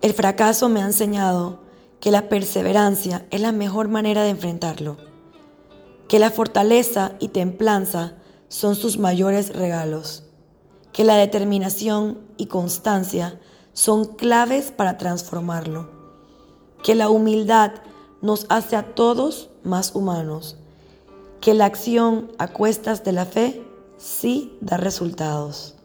El fracaso me ha enseñado que la perseverancia es la mejor manera de enfrentarlo, que la fortaleza y templanza son sus mayores regalos, que la determinación y constancia son claves para transformarlo, que la humildad nos hace a todos más humanos, que la acción a cuestas de la fe sí da resultados.